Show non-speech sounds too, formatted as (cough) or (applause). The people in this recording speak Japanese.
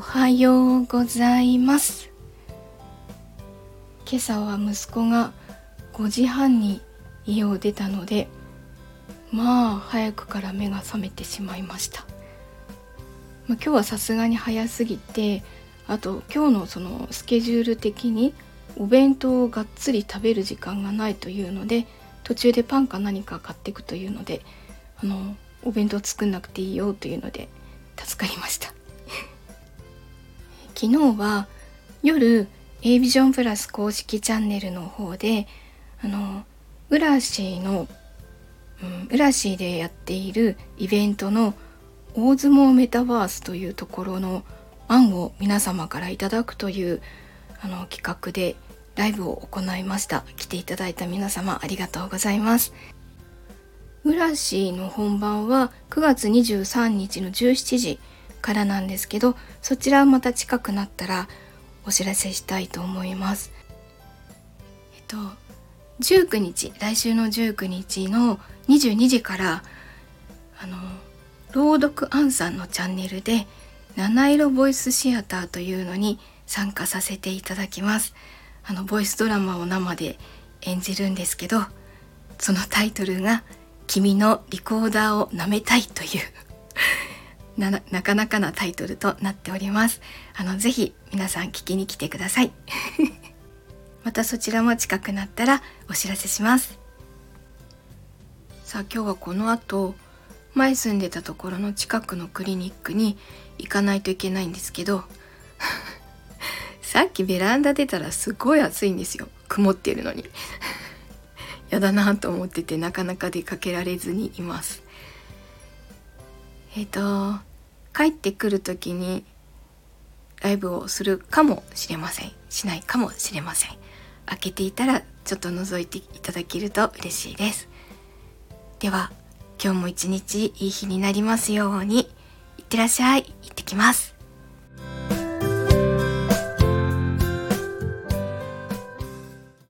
はようございます。今朝は息子が5時半に家を出たのでまあ早くから目が覚めてしまいました、まあ、今日はさすがに早すぎてあと今日のそのスケジュール的にお弁当をがっつり食べる時間がないというので途中でパンか何か買っていくというのであのお弁当作んなくていいよというので助かりました。昨日は夜 A ビジョンプラス公式チャンネルの方であのウラシーの、うん、ウラシーでやっているイベントの大相撲メタバースというところの案を皆様からいただくというあの企画でライブを行いました。来ていただいた皆様ありがとうございます。ウラシーの本番は9月23日の17時。からなんですけどそちらはまた近くなったらお知らせしたいと思います。えっと19日来週の19日の22時からあの朗読アンさんのチャンネルで七色ボイスシアターというのに参加させていただきます。あのボイスドラマを生で演じるんですけどそのタイトルが「君のリコーダーを舐めたい」というななかなかなタイトルとなっております。あのぜひ皆さん聞きに来てください。(laughs) またそちらも近くなったらお知らせします。さあ今日はこの後前住んでたところの近くのクリニックに行かないといけないんですけど (laughs) さっきベランダ出たらすごい暑いんですよ。曇ってるのに。(laughs) やだなと思っててなかなか出かけられずにいます。えっ、ー、と帰ってくる時にライブをするかもしれません。しないかもしれません。開けていたらちょっと覗いていただけると嬉しいです。では今日も一日いい日になりますようにいってらっしゃい。行ってきます。